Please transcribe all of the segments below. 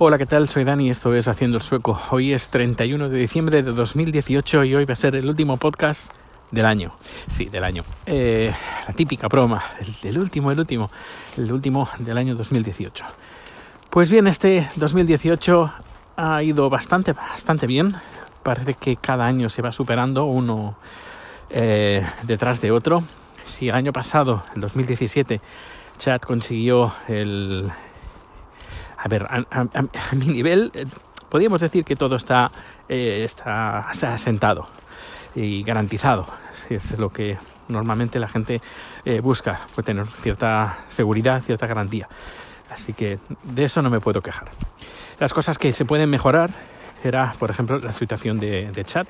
Hola, ¿qué tal? Soy Dani, esto es Haciendo el Sueco. Hoy es 31 de diciembre de 2018 y hoy va a ser el último podcast del año. Sí, del año. Eh, la típica broma, el, último, el último, el último del año 2018. Pues bien, este 2018 ha ido bastante, bastante bien. Parece que cada año se va superando uno eh, detrás de otro. Si el año pasado, el 2017, Chad consiguió el, a ver, a, a, a mi nivel, eh, podríamos decir que todo está, eh, está asentado y garantizado. Es lo que normalmente la gente eh, busca, puede tener cierta seguridad, cierta garantía. Así que de eso no me puedo quejar. Las cosas que se pueden mejorar era, por ejemplo, la situación de, de chat.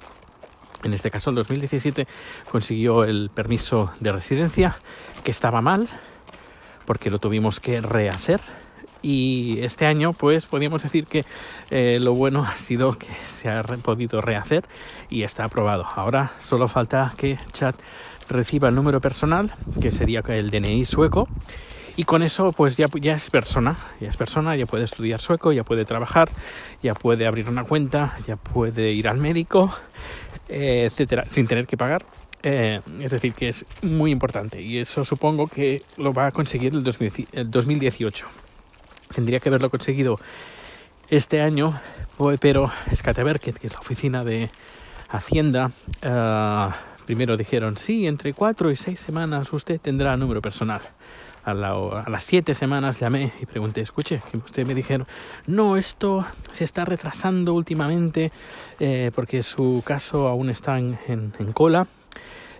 En este caso, en 2017 consiguió el permiso de residencia, que estaba mal, porque lo tuvimos que rehacer y este año pues podríamos decir que eh, lo bueno ha sido que se ha podido rehacer y está aprobado. Ahora solo falta que Chat reciba el número personal, que sería el DNI sueco, y con eso pues ya, es persona, ya es persona, ya puede estudiar sueco, ya puede trabajar, ya puede abrir una cuenta, ya puede ir al médico, eh, etcétera, sin tener que pagar. Eh, es decir, que es muy importante y eso supongo que lo va a conseguir el, 2000, el 2018 tendría que haberlo conseguido este año, pero Skateverket, que es la oficina de Hacienda, uh, primero dijeron, sí, entre cuatro y seis semanas usted tendrá número personal. A, la, a, las siete semanas llamé y pregunté, escuche, que usted me dijeron, no, esto se está retrasando últimamente eh, porque su caso aún está en, en, en cola,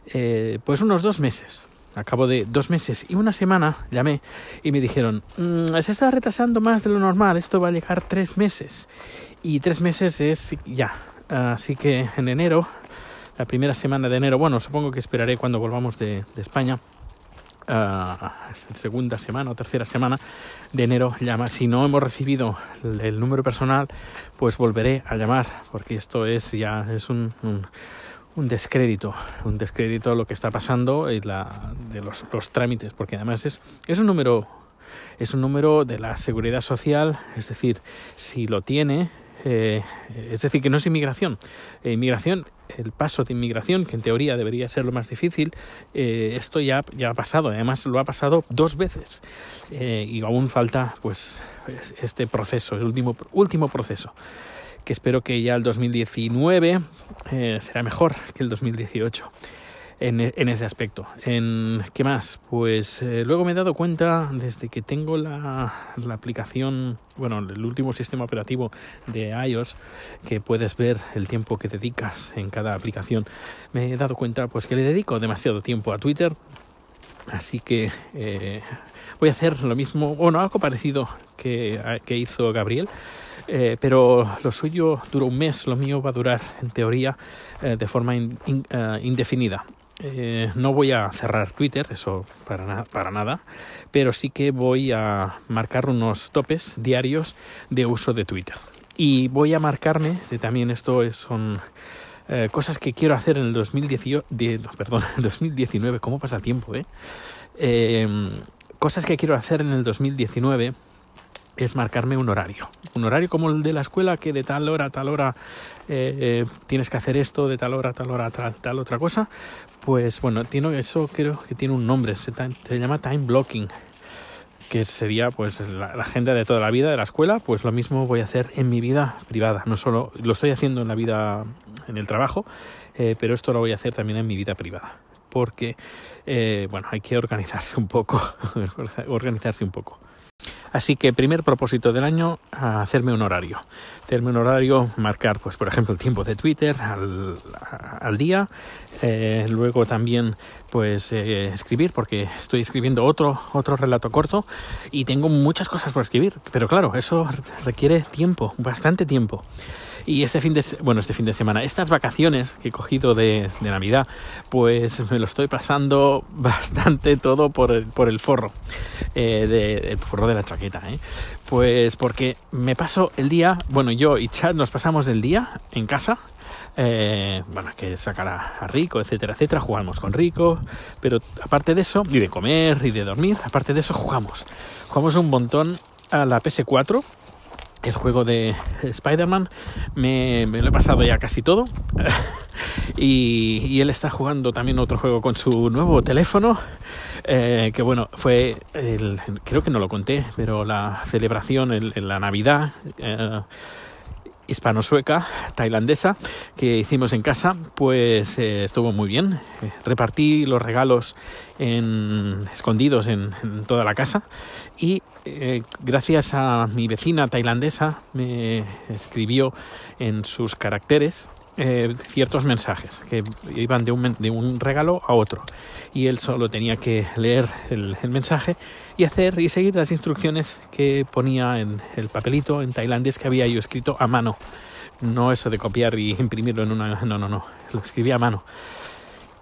eh, pues unos dos meses a cabo de dos meses y una semana llamé y me dijeron, mmm, se está retrasando más de lo normal, esto va a llegar tres meses. Y tres meses es ya. Así que en enero, la primera semana de enero, bueno, supongo que esperaré cuando volvamos de, de España. Uh, segunda semana o tercera semana de enero llama si no hemos recibido el, el, número personal pues volveré a llamar porque esto es ya es un, un un descrédito, un descrédito lo que está pasando y la, de los, los, trámites, porque además es, es un número es un número de la seguridad social, es decir, si lo tiene, eh, es decir, que no es inmigración. Eh, inmigración, el paso de inmigración, que en teoría debería ser lo más difícil, eh, esto ya, ya ha pasado, además lo ha pasado dos veces eh, y aún falta pues este proceso, el último, último proceso que espero que ya el 2019 eh, será mejor que el 2018 en, en ese aspecto. En, ¿Qué más? Pues eh, luego me he dado cuenta desde que tengo la, la, aplicación, bueno, el último sistema operativo de iOS, que puedes ver el tiempo que dedicas en cada aplicación, me he dado cuenta pues que le dedico demasiado tiempo a Twitter, así que eh, voy a hacer lo mismo, bueno, algo parecido que, que hizo Gabriel. Eh, pero lo suyo duró un mes, lo mío va a durar en teoría eh, de forma in, in, indefinida. No voy a cerrar Twitter, eso para, na para, nada, pero sí que voy a marcar unos topes diarios de uso de Twitter. Y voy a marcarme, de, también esto es, son eh, cosas que quiero hacer en el 2018, de, perdón, 2019, ¿cómo pasa el tiempo? Eh? cosas que quiero hacer en el 2019 es marcarme un horario. Un horario como el de la escuela, que de tal hora a tal hora eh, eh, tienes que hacer esto, de tal hora a tal hora tal, tal otra cosa. Pues bueno, tiene, eso creo que tiene un nombre, se, se llama time blocking que sería pues la, agenda de toda la vida de la escuela, pues lo mismo voy a hacer en mi vida privada. No solo lo estoy haciendo en la vida, en el trabajo, eh, pero esto lo voy a hacer también en mi vida privada. Porque, eh, bueno, hay que organizarse un poco, organizarse un poco. Así que primer propósito del año, hacerme un horario. Hacerme un horario, marcar, pues por ejemplo, el tiempo de Twitter al, día. Eh, luego también, pues eh, escribir, porque estoy escribiendo otro, otro relato corto y tengo muchas cosas por escribir. Pero claro, eso requiere tiempo, bastante tiempo. Y este fin de, bueno, este fin de semana, estas vacaciones que he cogido de, de Navidad, pues me lo estoy pasando bastante todo por el, por el forro, eh, el forro de la chaqueta, ¿eh? Pues porque me paso el día, bueno, yo y Chad nos pasamos el día en casa, eh, bueno, que sacar a, a, Rico, etcétera, etcétera, jugamos con Rico, pero aparte de eso, y de comer y de dormir, aparte de eso jugamos. Jugamos un montón a la PS4 el juego de Spider-Man. Me, lo he pasado ya casi todo. y, y, él está jugando también otro juego con su nuevo teléfono. Eh, que bueno, fue, el, creo que no lo conté, pero la celebración en, la Navidad. Eh, hispano-sueca, tailandesa, que hicimos en casa, pues eh, estuvo muy bien. Repartí los regalos en, escondidos en, en, toda la casa y eh, gracias a mi vecina tailandesa me escribió en sus caracteres eh, ciertos mensajes que iban de un, de un, regalo a otro. Y él solo tenía que leer el, el, mensaje y hacer y seguir las instrucciones que ponía en el papelito en tailandés que había yo escrito a mano. No eso de copiar y imprimirlo en una no no no lo escribía a mano.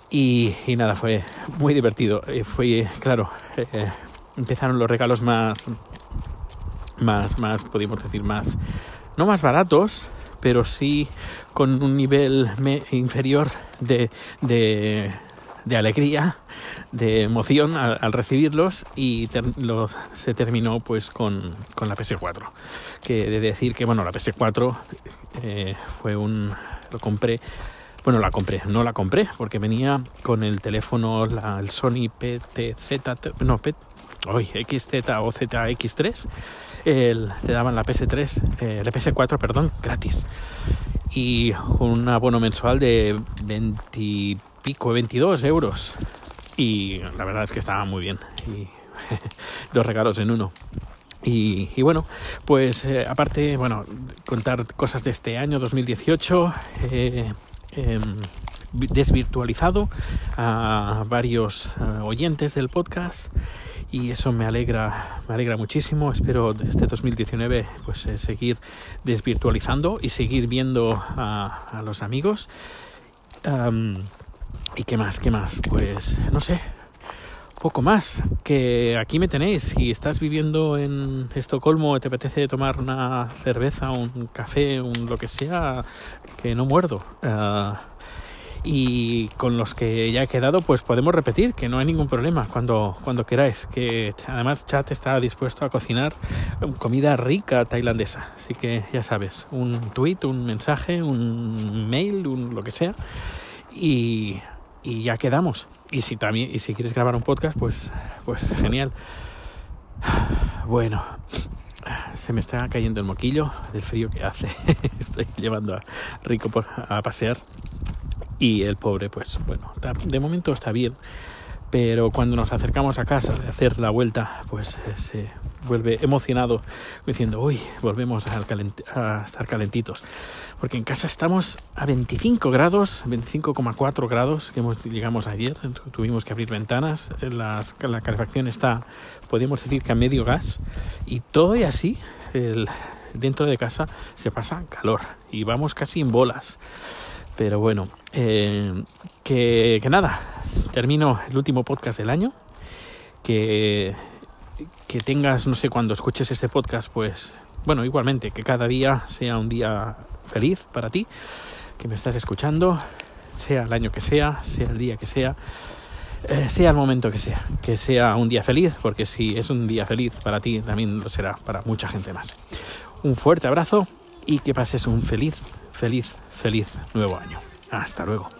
Y, y nada fue muy divertido. Eh, fue claro eh, empezaron los regalos más más más podríamos decir más no más baratos pero sí con un nivel inferior de, de, de, alegría, de emoción al, al recibirlos y ter, lo, se terminó pues con, con, la PS4. Que de decir que bueno, la PS4 eh, fue un... lo compré bueno, la compré, no la compré porque venía con el teléfono, la, el Sony PTZ, no, P, hoy XZ o ZX3 el, te daban la PS3, eh, la PS4, perdón, gratis. Y un abono mensual de 20 y pico, 22 euros. Y la verdad es que estaba muy bien. Y dos regalos en uno. Y, bueno, pues eh, aparte, bueno, contar cosas de este año 2018, eh, eh, desvirtualizado a varios uh, oyentes del podcast y eso me alegra, me alegra muchísimo. Espero este 2019 pues eh, seguir desvirtualizando y seguir viendo a, los amigos. ¿Y qué más? ¿Qué más? Pues no sé, poco más. Que aquí me tenéis. Si estás viviendo en Estocolmo, te apetece tomar una cerveza, un café, un lo que sea, que no muerdo. Uh, y con los que ya he quedado pues podemos repetir que no hay ningún problema. Cuando, cuando queráis que además chat está dispuesto a cocinar comida rica tailandesa. Así que ya sabes un tweet un mensaje un mail un lo que sea y, y ya quedamos. Y si también y si quieres grabar un podcast pues pues genial. Bueno se me está cayendo el moquillo del frío que hace. Estoy llevando a Rico a pasear y el pobre, pues bueno, de momento está bien, pero cuando nos acercamos a casa de hacer la vuelta, pues eh, se vuelve emocionado diciendo, uy, volvemos calent a estar calentitos. Porque en casa estamos a 25 grados, 25,4 grados, que hemos, llegamos ayer, tuvimos que abrir ventanas, las, la calefacción está, podemos decir que a medio gas, y todo y así, el, dentro de casa se pasa calor, y vamos casi en bolas. Pero bueno, eh, que, nada, termino el último podcast del año. Que, que tengas, no sé, cuando escuches este podcast, pues, bueno, igualmente, que cada día sea un día feliz para ti, que me estás escuchando, sea el año que sea, sea el día que sea, eh, sea el momento que sea, que sea un día feliz, porque si es un día feliz para ti, también lo será para mucha gente más. Un fuerte abrazo y que pases un feliz, feliz, feliz nuevo año. Hasta luego.